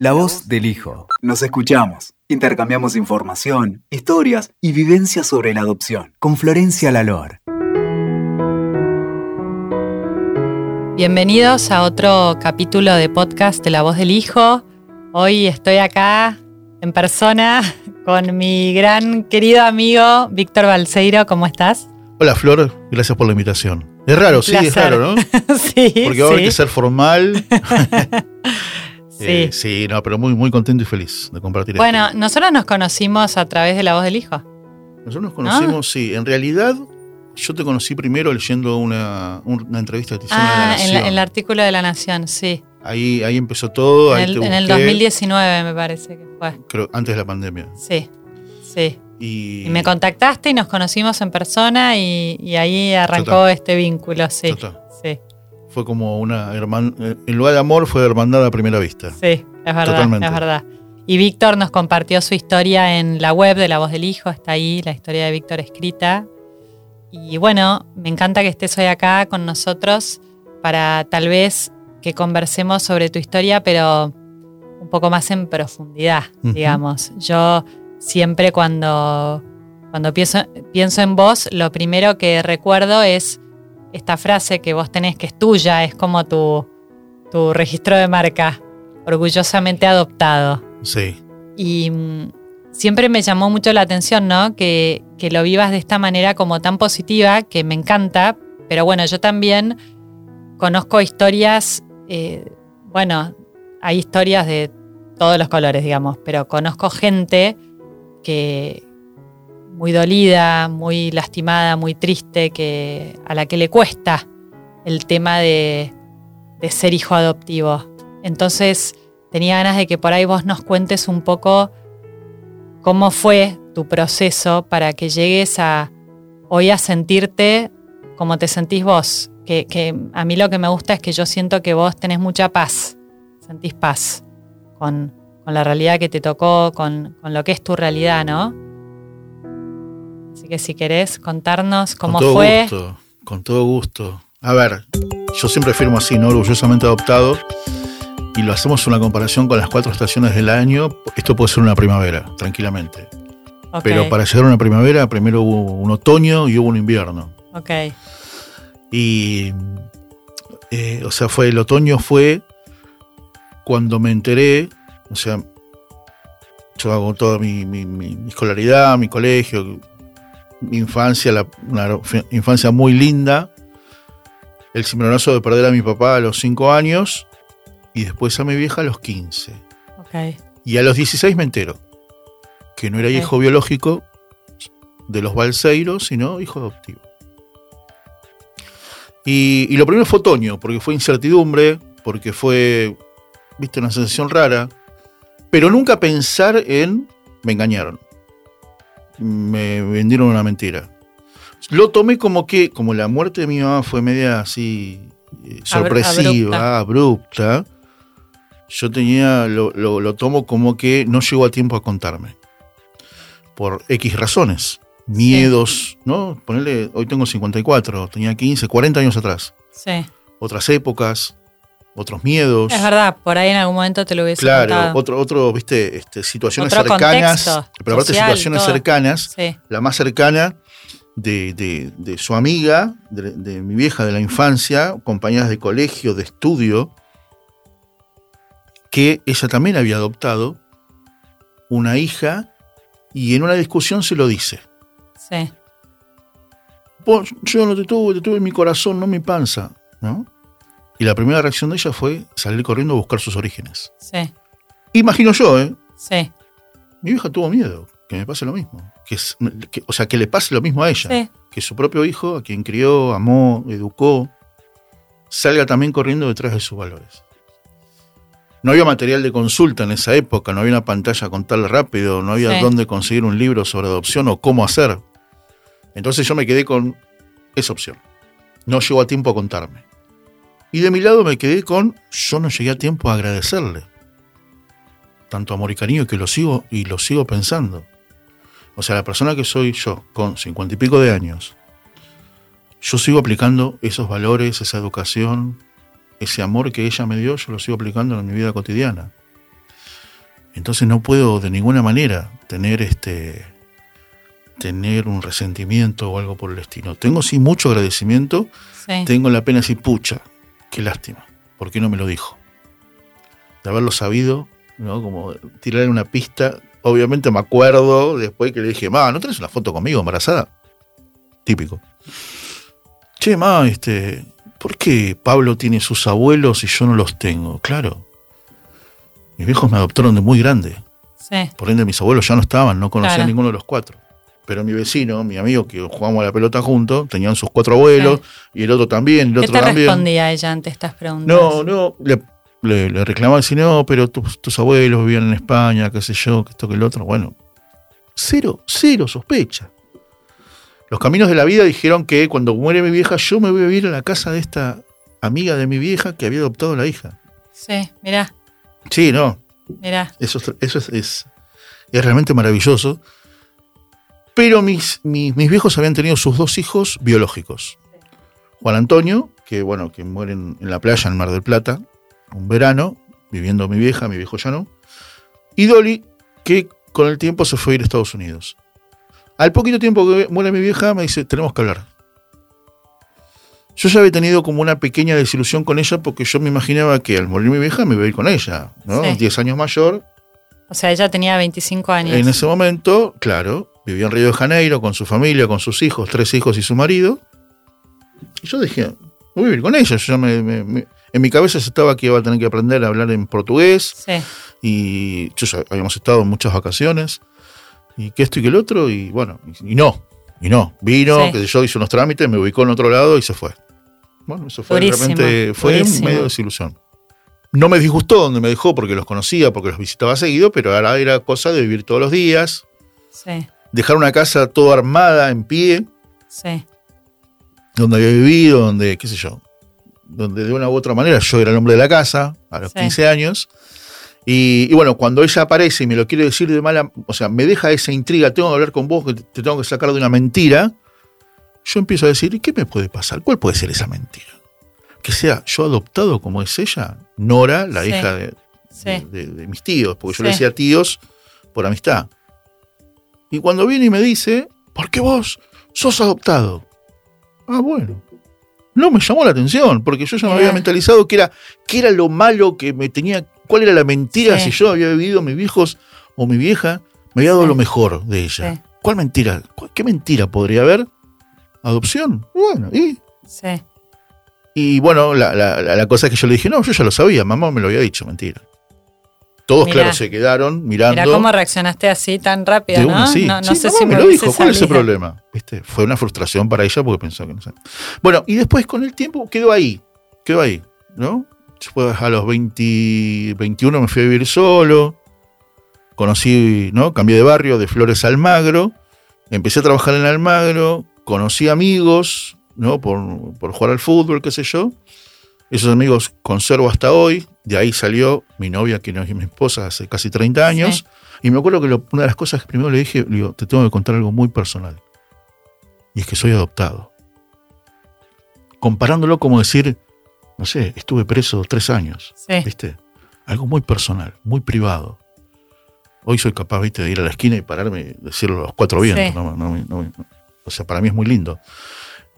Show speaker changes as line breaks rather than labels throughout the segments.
La voz del hijo. Nos escuchamos, intercambiamos información, historias y vivencias sobre la adopción con Florencia Lalor.
Bienvenidos a otro capítulo de podcast de La voz del hijo. Hoy estoy acá en persona con mi gran querido amigo Víctor Balseiro. ¿Cómo estás?
Hola Flor, gracias por la invitación. Es raro, sí, es raro, ¿no?
sí.
Porque va a haber que ser formal.
Sí.
Eh, sí, no, pero muy, muy contento y feliz de compartir esto.
Bueno, nosotros nos conocimos a través de La voz del hijo.
Nosotros nos conocimos, sí. En realidad, yo te conocí primero leyendo una, una entrevista que te hicieron
Ah,
en La
en la- el artículo de La Nación, sí.
ahí, ahí empezó todo,
En
ahí
el,
te
en el
busqué,
2019 me parece que fue.
creo, antes de la pandemia.
Sí, sí.
Y,
Y me contactaste y nos conocimos en persona y, y ahí arrancó este vínculo, sí.
Total. Fue como una hermandad, en lugar de amor fue hermandad a primera vista.
sí, es verdad,
Totalmente.
es verdad. Y Víctor nos compartió su historia en la web de La Voz del Hijo, está ahí la historia de Víctor escrita. Y bueno, me encanta que estés hoy acá con nosotros para tal vez que conversemos sobre tu historia, pero un poco más en profundidad, digamos. Yo siempre cuando, cuando pienso, pienso en vos, lo primero que recuerdo es esta frase que vos tenés que es tuya, es como tu, tu registro de marca, orgullosamente adoptado.
Sí.
Y mm, siempre me llamó mucho la atención, ¿no? Que, que lo vivas de esta manera como tan positiva, que me encanta. Pero bueno, yo también conozco historias, eh, bueno, hay historias de todos los colores, digamos, pero conozco gente que muy dolida, muy lastimada, muy triste, que, a la que le cuesta el tema de, de ser hijo adoptivo. Entonces, tenía ganas de que por ahí vos nos cuentes un poco cómo fue tu proceso para que llegues a hoy a sentirte como te sentís vos. Que, que a mí lo que me gusta es que yo siento que vos tenés mucha paz, sentís paz con, con la realidad que te tocó, con, con lo que es tu realidad, ¿no? Así que si querés contarnos cómo
con todo
fue.
gusto, con todo gusto. A ver, yo siempre firmo así, ¿no? Orgullosamente adoptado. Y lo hacemos una comparación con las cuatro estaciones del año. Esto puede ser una primavera, tranquilamente. Pero para llegar a una primavera, primero hubo un otoño y hubo un invierno.
ok,
Y, eh, o sea, fue el otoño fue cuando me enteré, o sea, yo hago toda mi- mi- mi escolaridad, mi colegio, mi infancia, la- una infancia muy linda, el cimbronazo de perder a mi papá a los 5 años y después a mi vieja a los 15.
ok.
Y a los 16 me entero que no era hijo biológico de los balseiros, sino hijo adoptivo. Y, y lo primero fue otoño, porque fue incertidumbre, porque fue, viste, una sensación rara, pero nunca pensar en, me engañaron, me vendieron una mentira. Lo tomé como que, como la muerte de mi mamá fue media así eh, sorpresiva, abrupta, yo tenía, lo, lo- lo tomo como que no llegó a tiempo a contarme. Por X razones. Miedos, ¿no? Ponerle, hoy tengo 54, tenía 15, 40 años atrás.
Sí.
Otras épocas, otros miedos.
Es verdad, por ahí en algún momento te lo hubiese
Claro,
contado.
otro, otro, viste, este, situaciones
Otro
cercanas.
contexto
pero aparte
social,
situaciones
todo.
cercanas.
Sí,
La más cercana de, de- de su amiga, de, de mi vieja de la infancia, compañeras de colegio, de estudio, que ella también había adoptado una hija y en una discusión se lo dice.
sí.
Vos, yo no te tuve, te tuve en mi corazón, no en mi panza, ¿no? Y la primera reacción de ella fue salir corriendo a buscar sus orígenes.
Sí,
Imagino yo, ¿eh?
sí,
Mi vieja tuvo miedo, que me pase lo mismo. Que es- que- o sea, que le pase lo mismo a ella.
sí.
Que su propio hijo, a quien crió, amó, educó, salga también corriendo detrás de sus valores. No había material de consulta en esa época, no había una pantalla con tal rápido, no había
Sí.
dónde conseguir un libro sobre adopción o cómo hacer. Entonces yo me quedé con esa opción. No llegó a tiempo a contarme. Y de mi lado me quedé con, yo no llegué a tiempo a agradecerle. Tanto amor y cariño que lo sigo y lo sigo pensando. O sea, la persona que soy yo, con cincuenta y pico de años, yo sigo aplicando esos valores, esa educación, ese amor que ella me dio, yo lo sigo aplicando en mi vida cotidiana. Entonces no puedo de ninguna manera tener este tener un resentimiento o algo por el estilo. Tengo sí mucho agradecimiento,
Sí.
tengo la pena decir, pucha, qué lástima, ¿por qué no me lo dijo? De haberlo sabido, ¿no? Como tirar una pista. Obviamente me acuerdo después que le dije, ma, ¿no tenés una foto conmigo embarazada? Típico. Che, ma, este, ¿por qué Pablo tiene sus abuelos y yo no los tengo? Claro. Mis viejos me adoptaron de muy grande.
Sí.
Por ende, mis abuelos ya no estaban, no conocía
Claro.
a ninguno de los cuatro. Pero mi vecino, mi amigo, que jugábamos a la pelota juntos, tenían sus cuatro abuelos, y el otro también, el
¿Qué
otro
te
también.
respondía ella ante estas preguntas?
No, no, le, le, le reclamaba no, pero tus, tus abuelos vivían en España, qué sé yo, que esto, que el otro. Bueno, cero, cero sospecha. Los caminos de la vida dijeron que cuando muere mi vieja, yo me voy a vivir a la casa de esta amiga de mi vieja que había adoptado la hija.
Sí, mirá,
Sí, no,
mirá.
eso, es- eso es, es, es realmente maravilloso. Pero mis, mis, mis viejos habían tenido sus dos hijos biológicos. Juan Antonio, que bueno, que muere en, en la playa en Mar del Plata, un verano, viviendo mi vieja, mi viejo ya no. Y Dolly, que con el tiempo se fue a ir a Estados Unidos. Al poquito tiempo que muere mi vieja, me dice, tenemos que hablar. Yo ya había tenido como una pequeña desilusión con ella porque yo me imaginaba que al morir mi vieja me iba a ir con ella, ¿no?
Sí.
10 años mayor,
O sea, ella tenía 25 años.
en ese momento, claro, vivía en Río de Janeiro con su familia, con sus hijos, tres hijos y su marido. Y yo dije, voy a vivir con ella. Yo me- me- me- en mi cabeza estaba que iba a tener que aprender a hablar en portugués.
Sí,
Y yo ya habíamos estado en muchas vacaciones. Y que esto y que el otro. Y bueno, y, no. Y no. Vino,
Sí.
que yo hice unos trámites, me ubicó en otro lado y se fue. Bueno, eso fue
Durísimo,
realmente. Fue medio desilusión. No me disgustó donde me dejó porque los conocía, porque los visitaba seguido, pero ahora era cosa de vivir todos los días,
sí,
dejar una casa toda armada, en pie,
sí.
donde había vivido, donde, qué sé yo, donde de una u otra manera yo era el hombre de la casa a los
Sí.
15 años. Y, y bueno, cuando ella aparece y me lo quiere decir de mala, o sea, me deja esa intriga, tengo que hablar con vos, que te te tengo que sacar de una mentira, yo empiezo a decir, ¿y qué me puede pasar? ¿Cuál puede ser esa mentira? Que sea yo adoptado como es ella, Nora, la
Sí.
hija de,
Sí.
de, de- de mis tíos, porque yo le decía tíos por amistad. Y cuando viene y me dice, ¿por qué vos sos adoptado? Ah, bueno. No me llamó la atención, porque yo ya me había mentalizado que era, que era lo malo que me tenía, cuál era la mentira
Sí.
si yo había vivido mis viejos o mi vieja, me había dado
Sí.
lo mejor de ella.
Sí.
¿Cuál mentira? ¿Cu- ¿Qué mentira podría haber? ¿Adopción? Bueno, y
Sí,
y bueno, la, la- la- la cosa es que yo le dije, no, yo ya lo sabía, mamá me lo había dicho, mentira. Todos,
Mirá.
claro, se quedaron mirando.
Mira cómo reaccionaste así tan rápido, ¿no?
sí.
No, no
Sí,
sé si
me lo dijo, ¿cuál es el problema? ¿Viste? Fue una frustración para ella porque pensó que no sé. Bueno, y después con el tiempo quedó ahí, quedó ahí, ¿no? Después a los 20, 21 me fui a vivir solo, conocí, ¿no? Cambié de barrio, de Flores a Almagro, empecé a trabajar en Almagro, conocí amigos, ¿no? Por, por jugar al fútbol, qué sé yo. Esos amigos conservo hasta hoy. De ahí salió mi novia, que no es mi esposa, hace casi 30 años.
Sí.
Y me acuerdo que lo- una de las cosas que primero le dije, le digo, te tengo que contar algo muy personal. Y es que soy adoptado. Comparándolo como decir, no sé, estuve preso tres años.
Sí,
¿Viste? Algo muy personal, muy privado. Hoy soy capaz, ¿viste, de ir a la esquina y pararme y decirlo a los cuatro vientos.
Sí.
No, no, no, no. o sea, para mí es muy lindo.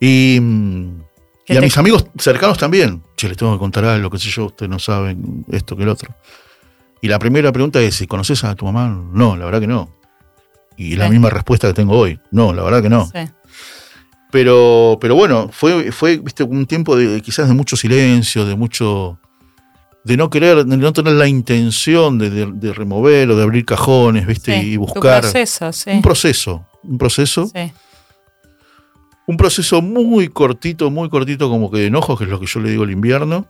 Y, mm,
¿Qué
y a
te-
mis amigos cercanos también. Che, les tengo que contar algo, qué sé yo, ustedes no saben esto que el otro. Y la primera pregunta es, ¿si conoces a tu mamá? No, la verdad que no. Y la
Sí.
misma respuesta que tengo hoy. No, la verdad que no.
sí.
Pero, pero bueno, fue, fue viste, un tiempo de quizás de mucho silencio, de mucho. de no querer, de no tener la intención de, de- de remover o de abrir cajones, viste,
Sí,
y
tu
buscar.
proceso, sí.
Un proceso. Un proceso.
Sí,
Un proceso muy cortito, muy cortito, como que de enojo, que es lo que yo le digo el invierno.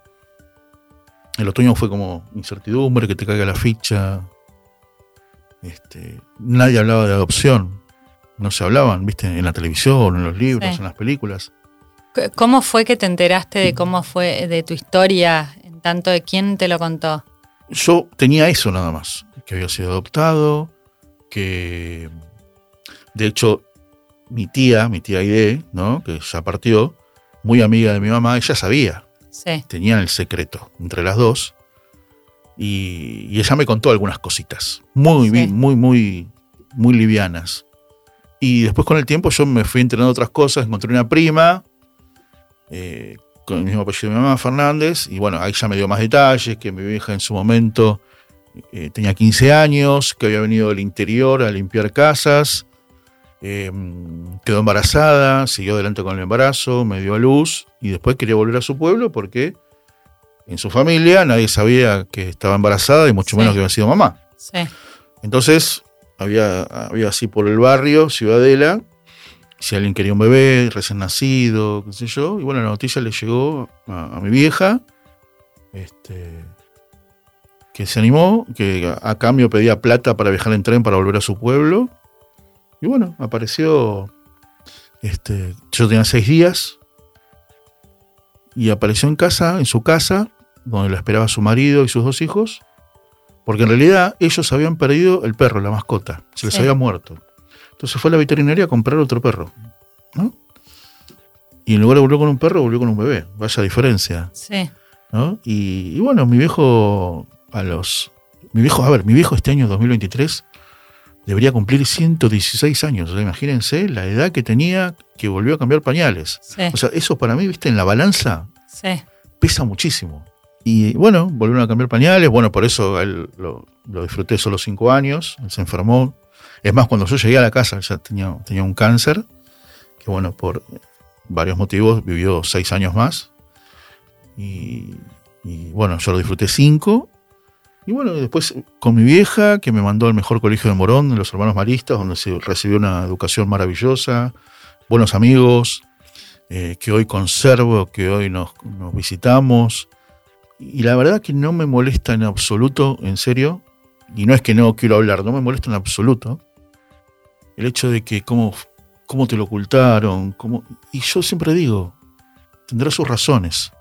El otoño fue como incertidumbre, que te caiga la ficha. Este, nadie hablaba de adopción. No se hablaban, viste, en la televisión, en los libros,
Sí.
en las películas.
¿Cómo fue que te enteraste de cómo fue de tu historia? En tanto de quién te lo contó.
yo tenía eso nada más, que había sido adoptado, que de hecho mi tía, mi tía Aide, ¿no? que ya partió, muy amiga de mi mamá, ella sabía,
Sí,
tenían el secreto entre las dos. Y, y ella me contó algunas cositas, muy,
Sí.
bien, muy, muy, muy livianas. Y después con el tiempo yo me fui entrenando otras cosas, encontré una prima, eh, con el mismo apellido de mi mamá, Fernández, y bueno, ahí ya me dio más detalles, que mi vieja en su momento eh, tenía 15 años, que había venido del interior a limpiar casas, eh, quedó embarazada, siguió adelante con el embarazo, me dio a luz, y después quería volver a su pueblo porque en su familia nadie sabía que estaba embarazada y mucho
Sí.
menos que había sido mamá.
Sí.
Entonces, había, había así por el barrio, Ciudadela, si alguien quería un bebé recién nacido, qué sé yo, y bueno, la noticia le llegó a, a mi vieja, este, que se animó, que a, a cambio pedía plata para viajar en tren para volver a su pueblo, y bueno, apareció, este, yo tenía seis días, y apareció en casa, en su casa, donde la esperaba su marido y sus dos hijos, porque en realidad ellos habían perdido el perro, la mascota. Se les
Sí.
había muerto. Entonces fue a la veterinaria a comprar otro perro. ¿no? Y en lugar de volver con un perro, volvió con un bebé. Vaya diferencia.
Sí.
¿no? Y, y bueno, mi viejo a los... Mi viejo, a ver, mi viejo este año 2023 debería cumplir 116 años. O sea, imagínense la edad que tenía que volvió a cambiar pañales.
Sí.
O sea, eso para mí, viste, en la balanza
Sí.
pesa muchísimo. Y bueno, volvieron a cambiar pañales. Bueno, por eso él lo, lo disfruté solo cinco años. Él se enfermó. Es más, cuando yo llegué a la casa, ya tenía, tenía un cáncer. Que bueno, por varios motivos vivió seis años más. Y, y, bueno, yo lo disfruté cinco. Y bueno, después con mi vieja, que me mandó al mejor colegio de Morón, de los hermanos maristas, donde recibió una educación maravillosa, buenos amigos, eh, que hoy conservo, que hoy nos, visitamos. Y la verdad que no me molesta en absoluto, en serio, y no es que no quiero hablar, no me molesta en absoluto, el hecho de que cómo, cómo te lo ocultaron, cómo, y yo siempre digo, tendrá sus razones.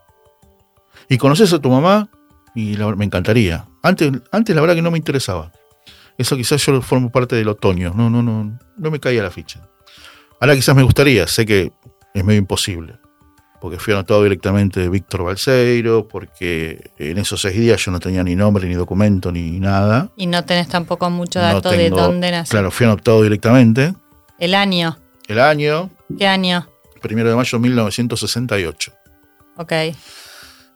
Y conoces a tu mamá, y me encantaría. Antes, antes la verdad que no me interesaba. Eso quizás yo formo parte del otoño, no, no, no, no me caía la ficha. Ahora quizás me gustaría, sé que es medio imposible porque fui anotado directamente de Víctor Balseiro, porque en esos seis días yo no tenía ni nombre, ni documento, ni nada.
Y no tenés tampoco mucho
No
dato de dónde nació.
Claro, fui anotado directamente.
El año.
El año,
¿Qué año?
primero de mayo de 1968.
Ok.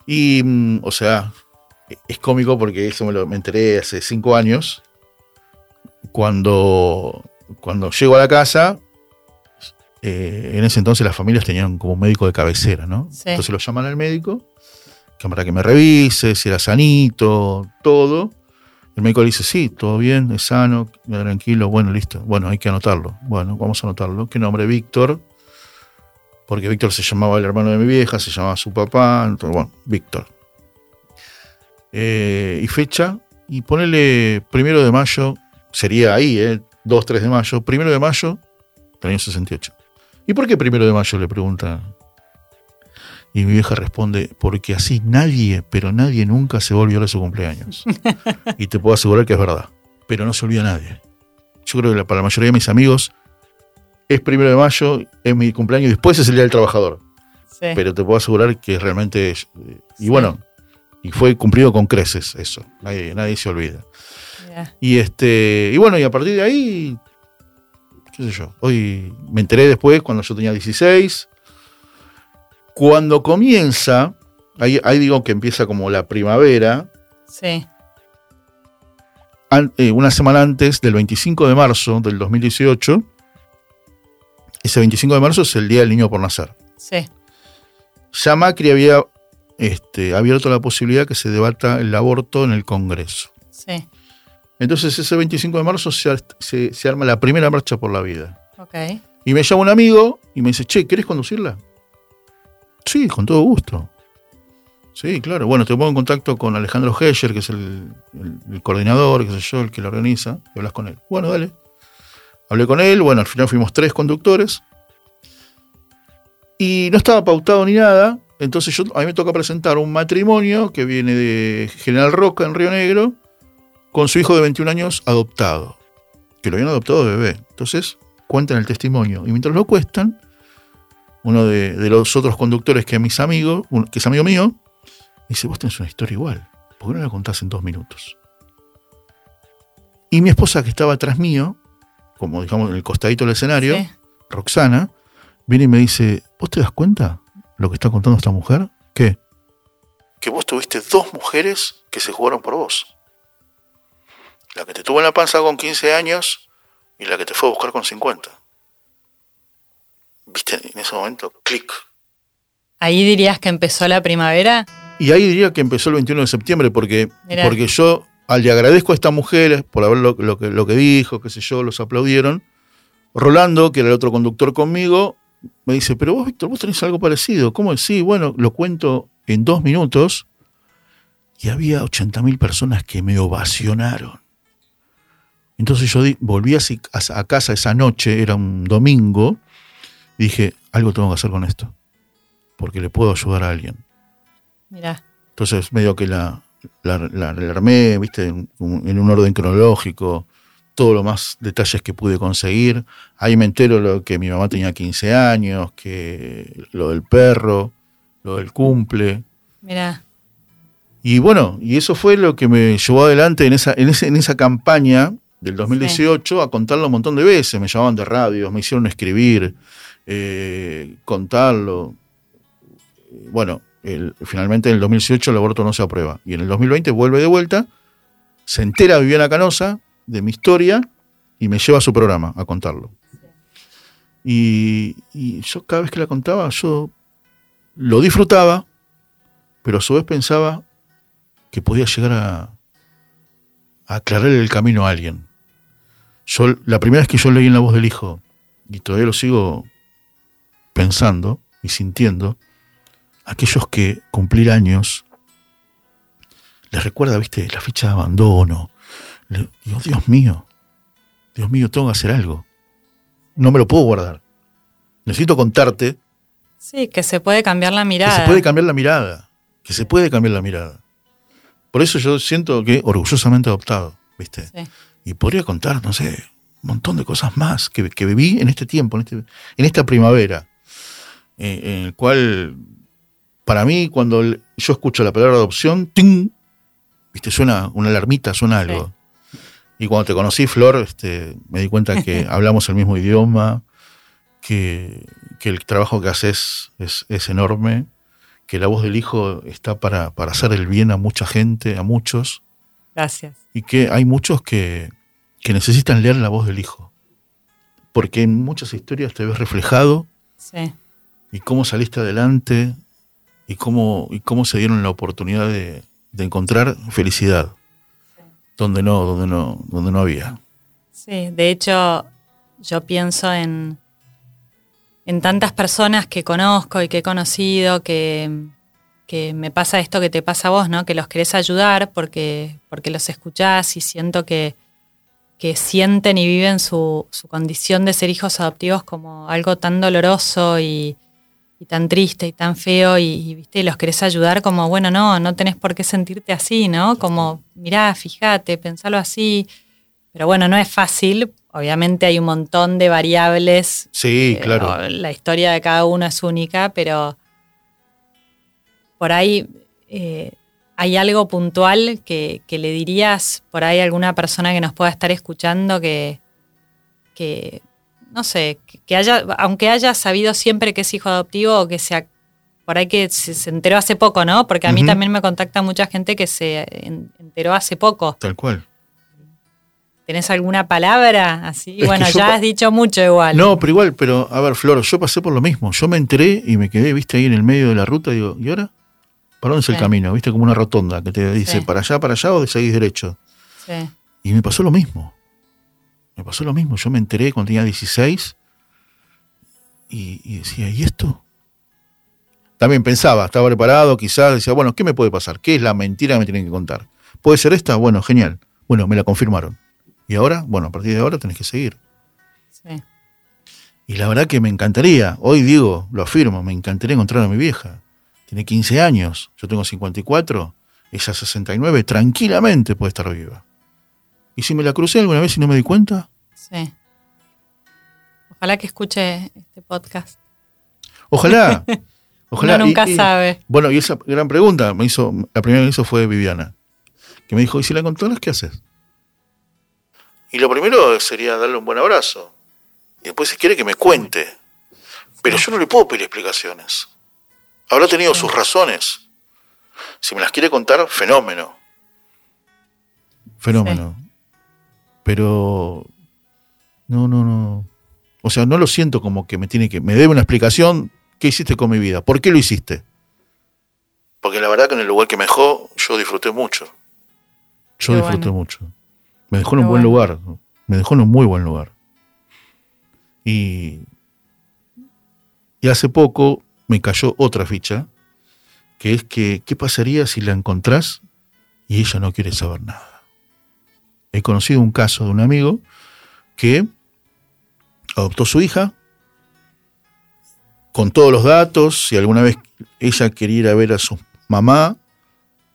Y, mm, o sea, es cómico porque eso me, lo, me enteré hace cinco años. Cuando, cuando llego a la casa, eh, en ese entonces las familias tenían como un médico de cabecera, ¿no?
Sí.
Entonces lo llaman al médico que para que me revise, si era sanito, todo. El médico le dice, sí, todo bien, es sano, tranquilo, bueno, listo. Bueno, hay que anotarlo. Bueno, vamos a anotarlo. ¿Qué nombre? Víctor. Porque Víctor se llamaba el hermano de mi vieja, se llamaba su papá. Entonces, bueno, Víctor. Eh, y fecha, y ponele primero de mayo, sería ahí, ¿eh? 2, 3 de mayo, primero de mayo del año 68. ¿Y por qué primero de mayo? Le pregunta. Y mi vieja responde, porque así nadie, pero nadie nunca se va a olvidar de su cumpleaños. y te puedo asegurar que es verdad. Pero no se olvida nadie. Yo creo que para la mayoría de mis amigos es primero de mayo, es mi cumpleaños y después es el Día del Trabajador.
Sí.
Pero te puedo asegurar que realmente... es- Y
Sí.
bueno, y fue cumplido con creces eso. Nadie, nadie se olvida. Y este, y bueno, y a partir de ahí, qué sé yo, hoy me enteré después cuando yo tenía 16. Cuando comienza, ahí, ahí digo que empieza como la primavera,
Sí.
an- eh, una semana antes del 25 de marzo del 2018. Ese 25 de marzo es el Día del Niño por Nacer.
Sí.
Ya Macri había este, abierto la posibilidad que se debata el aborto en el Congreso.
Sí.
Entonces ese 25 de marzo se, ar- se- se arma la primera marcha por la vida.
Ok.
Y me llama un amigo y me dice, che, ¿querés conducirla? Sí, con todo gusto. Sí, claro. Bueno, te pongo en contacto con Alejandro Hescher, que es el, el- el coordinador, qué sé yo, el que la organiza, y hablas con él. Bueno, dale. Hablé con él, bueno, al final fuimos tres conductores. Y no estaba pautado ni nada. Entonces yo, a mí me toca presentar un matrimonio que viene de General Roca en Río Negro, con su hijo de 21 años adoptado. Que lo habían adoptado de bebé. Entonces, cuentan el testimonio. Y mientras lo cuestan, uno de, de los otros conductores que es mis amigos, que es amigo mío, dice, vos tenés una historia igual. ¿por qué no la contás en dos minutos? Y mi esposa, que estaba atrás mío, como digamos en el costadito del escenario,
Sí.
Roxana, viene y me dice, ¿vos te das cuenta lo que está contando esta mujer? ¿Qué? Que vos tuviste dos mujeres que se jugaron por vos. La que te tuvo en la panza con 15 años y la que te fue a buscar con 50. ¿Viste? En ese momento, clic.
Ahí dirías que empezó la primavera.
Y ahí diría que empezó el 21 de septiembre, porque,
Mirá.
porque yo al le agradezco a estas mujeres por haber lo, lo que, lo que dijo, qué sé yo, los aplaudieron. Rolando, que era el otro conductor conmigo, me dice, pero vos, Víctor, vos tenés algo parecido. ¿Cómo? Sí, bueno, lo cuento en dos minutos. Y había 80.000 personas que me ovacionaron. Entonces yo di- volví a, casa esa noche, era un domingo, y dije, algo tengo que hacer con esto, porque le puedo ayudar a alguien.
Mirá.
Entonces, medio que la, la, la- la armé, viste, en un orden cronológico, todo lo más detalles que pude conseguir. Ahí me entero lo que mi mamá tenía 15 años, que lo del perro, lo del cumple.
Mirá.
Y bueno, y eso fue lo que me llevó adelante en esa, en ese- en esa campaña del 2018 a contarlo un montón de veces. Me llamaban de radios, me hicieron escribir, eh, contarlo. Bueno, el- finalmente en el 2018 el aborto no se aprueba. Y en el 2020 vuelve de vuelta, se entera Viviana Canosa de mi historia y me lleva a su programa a contarlo. Y, yo cada vez que la contaba, yo lo disfrutaba, pero a su vez pensaba que podía llegar a, a aclarar el camino a alguien. Yo, la primera vez que yo leí en la voz del hijo, y todavía lo sigo pensando y sintiendo, aquellos que cumplir años les recuerda, viste, la ficha de abandono. Le- digo, Dios mío, Dios mío, tengo que hacer algo. No me lo puedo guardar. Necesito contarte
Sí, que se puede cambiar la
que
mirada.
se puede cambiar la mirada. Que se puede cambiar la mirada. Por eso yo siento que orgullosamente adoptado, ¿viste?
Sí.
Y podría contar, no sé, un montón de cosas más que, que viví en este tiempo, en, este- en esta primavera, eh, en el cual, para mí, cuando yo escucho la palabra adopción, ¡ting! ¿viste? Suena una alarmita, suena algo. Y cuando te conocí, Flor, este, me di cuenta que hablamos el mismo idioma, que, que el trabajo que haces es, es enorme, que la voz del hijo está para, para hacer el bien a mucha gente, a muchos,
Gracias.
y que hay muchos que, que necesitan leer la voz del hijo. Porque en muchas historias te ves reflejado
Sí.
y cómo saliste adelante y cómo, y cómo se dieron la oportunidad de, de encontrar felicidad donde no, donde no, donde no había.
Sí, de hecho, yo pienso en, en tantas personas que conozco y que he conocido que, que me pasa esto que te pasa a vos, ¿no? Que los querés ayudar porque, porque los escuchás y siento que, que sienten y viven su, su condición de ser hijos adoptivos como algo tan doloroso y, y tan triste y tan feo y, y, viste los querés ayudar como bueno no no tenés por qué sentirte así no como mirá fíjate pensalo así. Pero bueno no es fácil. Obviamente hay un montón de variables.
Sí,
eh,
claro.
la historia de cada uno es única pero por ahí eh, hay algo puntual que, que le dirías por ahí a alguna persona que nos pueda estar escuchando que que no sé, que, haya, aunque haya sabido siempre que es hijo adoptivo o que sea por ahí que se, se enteró hace poco, ¿no? Porque a mí también me contacta mucha gente que se en- enteró hace poco.
Tal cual.
¿Tenés alguna palabra así?
Es
bueno, ya has dicho mucho igual.
No, pero igual, pero a ver, Flor, yo pasé por lo mismo. Yo me enteré y me quedé, viste, ahí en el medio de la ruta y digo, ¿y ahora? ¿Para dónde es el camino? ¿Viste? Como una rotonda que te dice,
Sí.
¿para allá, para allá o seguís derecho?
Sí,
Y me pasó lo mismo. Me pasó lo mismo. Yo me enteré cuando tenía 16 y, y decía, ¿y esto? También pensaba, estaba preparado, quizás decía, bueno, ¿qué me puede pasar? ¿Qué es la mentira que me tienen que contar? ¿Puede ser esta? Bueno, genial. Bueno, me la confirmaron. Y ahora, bueno, a partir de ahora tenés que seguir.
sí.
Y la verdad que me encantaría, hoy digo, lo afirmo, me encantaría encontrar a mi vieja. Tiene 15 años, yo tengo 54, ella 69, tranquilamente puede estar viva. ¿Y si me la crucé alguna vez y no me di cuenta?
sí. Ojalá que escuche este podcast.
Ojalá. Ojalá.
Uno
Y-
nunca
y-
sabe.
Bueno, y esa gran pregunta me hizo, la primera que me hizo fue Viviana. que me dijo, ¿y si la encontrás, qué haces? Y lo primero sería darle un buen abrazo. Y después si quiere que me cuente. Pero yo no le puedo pedir explicaciones. Habrá tenido sus razones. Si me las quiere contar, fenómeno. Fenómeno. Pero no, no, no. O sea, no lo siento como que me tiene que. Me debe una explicación. ¿Qué hiciste con mi vida? ¿Por qué lo hiciste? Porque la verdad que en el lugar que me dejó, yo disfruté mucho. Yo disfruté mucho. Me dejó en un buen lugar. Me dejó en un muy buen lugar. Y, y hace poco me cayó otra ficha, que es que, ¿qué pasaría si la encontrás y ella no quiere saber nada? He conocido un caso de un amigo que adoptó su hija con todos los datos, si alguna vez ella quería ir a ver a su mamá,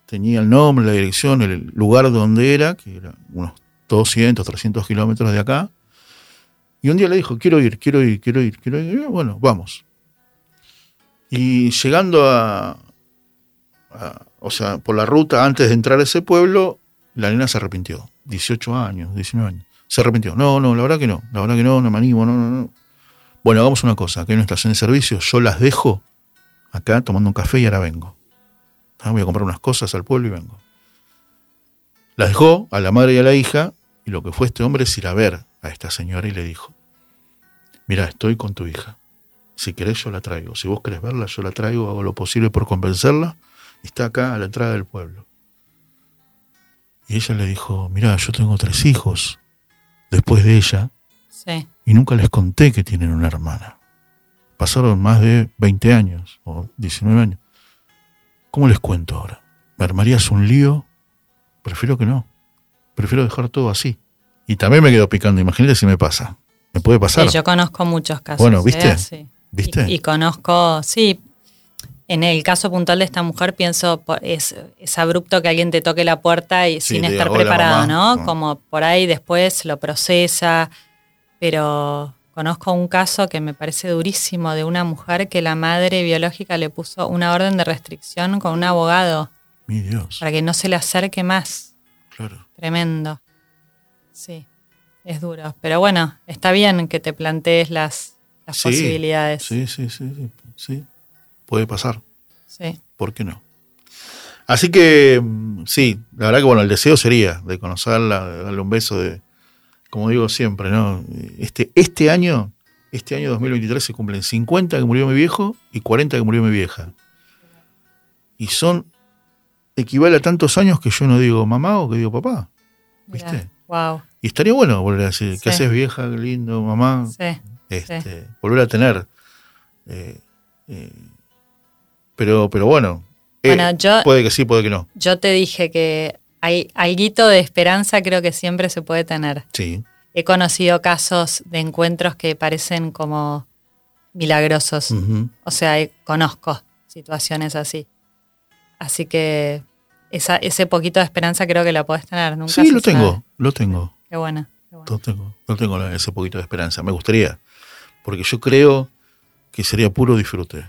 tenía el nombre, la dirección, el lugar donde era, que era unos 200, 300 kilómetros de acá. Y un día le dijo, quiero ir, quiero ir, quiero ir, quiero ir. bueno, vamos. Y llegando a, o sea, por la ruta antes de entrar a ese pueblo, la nena se arrepintió. 18 años, 19 años. Se arrepintió. No, no, la verdad que no. La verdad que no, no me animo, no, no, no. Bueno, hagamos una cosa. Acá hay una estación de servicio. Yo las dejo acá tomando un café y ahora vengo. Ah, voy a comprar unas cosas al pueblo y vengo. La dejó a la madre y a la hija y lo que fue este hombre es ir a ver a esta señora y le dijo, mira, estoy con tu hija. Si querés yo la traigo. Si vos querés verla, yo la traigo, hago lo posible por convencerla. Está acá a la entrada del pueblo. Y ella le dijo, mira, yo tengo tres hijos después de ella.
Sí.
Y nunca les conté que tienen una hermana. Pasaron más de 20 años o 19 años. ¿Cómo les cuento ahora? ¿Me armarías un lío? Prefiero que no. Prefiero dejar todo así. Y también me quedo picando. Imagínate si me pasa. Me puede pasar.
yo conozco muchos casos.
Bueno, ¿viste? ¿eh? ¿Viste?
Y, conozco, sí. En el caso puntual de esta mujer, pienso, es, es abrupto que alguien te toque la puerta y sin estar preparado, ¿no? Como por ahí después lo procesa. Pero Conozco un caso que me parece durísimo de una mujer que la madre biológica le puso una orden de restricción con un abogado.
Mi Dios.
Para que no se le acerque más.
Claro.
Tremendo. Sí, es duro. Pero bueno, está bien que te plantees las, posibilidades.
Sí, sí, sí, sí, sí. Puede pasar.
Sí.
¿Por qué no? Así que, mm, sí, la verdad que bueno, el deseo sería de conocerla, de darle un beso, de, como digo siempre, ¿no? Este, este año, este año 2023 se cumplen 50 que murió mi viejo y 40 que murió mi vieja. Y son, equivale a tantos años que yo no digo mamá o que digo papá. ¿Viste?
wow.
Y estaría bueno volver a decir, ¿qué haces vieja? Qué lindo, mamá.
Sí,
este, Volver a tener. Eh, eh, pero, pero bueno,
eh,
puede que sí, puede que no.
Yo te dije que hay algo de esperanza creo que siempre se puede tener.
Sí.
He conocido casos de encuentros que parecen como milagrosos. O sea, conozco situaciones así. Así que esa, ese poquito de esperanza creo que la puedes tener. Nunca
sí, lo tengo, lo tengo.
Qué bueno.
Lo tengo, lo tengo ese poquito de esperanza. Me gustaría, porque yo creo que sería puro disfrute.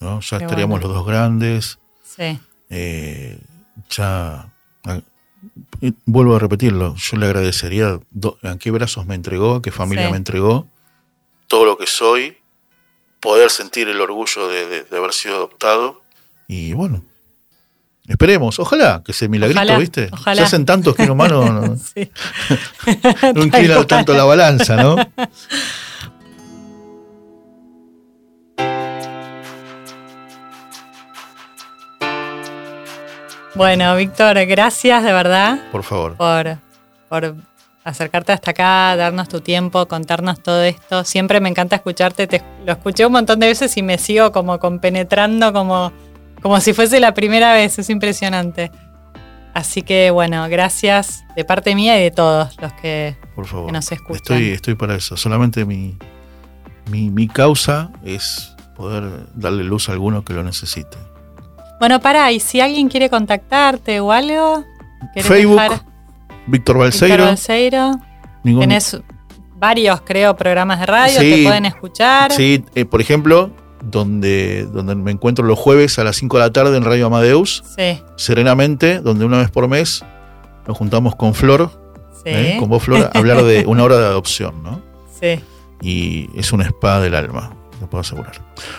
¿No? Ya estaríamos los dos grandes.
Sí.
Eh, ya vuelvo a repetirlo, yo le agradecería a qué brazos me entregó, a qué familia me entregó, todo lo que soy, poder sentir el orgullo de, haber sido adoptado. Y bueno, esperemos, ojalá que ese milagrito, ¿viste? Se hacen tantos que un humano no, no inclina tanto la balanza, ¿no?
Bueno, Víctor, gracias de verdad.
Por favor.
Por, por acercarte hasta acá, darnos tu tiempo, contarnos todo esto. Siempre me encanta escucharte. Te, lo escuché un montón de veces y me sigo como compenetrando como, como si fuese la primera vez. Es impresionante. Así que bueno, gracias de parte mía y de todos los que,
Por favor.
nos escuchan.
Estoy, estoy para eso. Solamente mi, mi, mi causa es poder darle luz a alguno que lo necesite.
Bueno, pará, y si alguien quiere contactarte o algo,
Facebook, Víctor Balseiro. Víctor
Balseiro. Tenés varios, creo, programas de radio que pueden escuchar.
Sí, eh, por ejemplo, donde, donde me encuentro los jueves a las 5 de la tarde en Radio Amadeus,
Sí,
serenamente, donde una vez por mes nos juntamos con Flor,
sí.
¿eh? con vos Flor, a hablar de una hora de adopción, ¿no?
sí.
Y es una espada del alma, te puedo asegurar.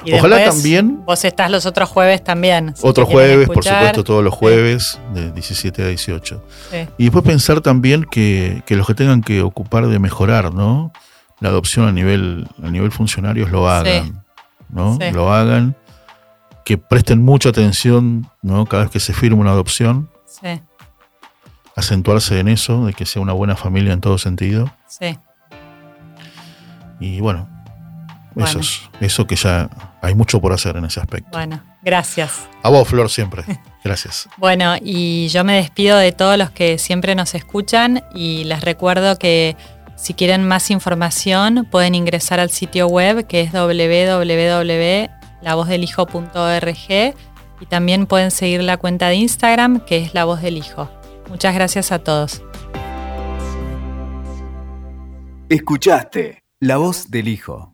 Y
Ojalá también-
Vos estás los otros jueves también. si
Otro
te quieren
jueves, por supuesto, todos los jueves, de 17 a 18.
Sí,
Y después pensar también que, que los que tengan que ocupar de mejorar, ¿no? La adopción a nivel, a nivel funcionarios lo hagan, ¿no? Lo hagan, que presten mucha atención, ¿no? Cada vez que se firma una adopción,
sí,
acentuarse en eso, de que sea una buena familia en todo sentido.
sí.
Y bueno,
Bueno.
eso es, eso que ya hay mucho por hacer en ese aspecto.
Bueno, gracias.
A vos, Flor, siempre. Gracias.
Bueno, y yo me despido de todos los que siempre nos escuchan y les recuerdo que si quieren más información pueden ingresar al sitio web que es www.lavozdelhijo.org y también pueden seguir la cuenta de Instagram que es La Voz del Hijo. Muchas gracias a todos.
Escuchaste La Voz del Hijo.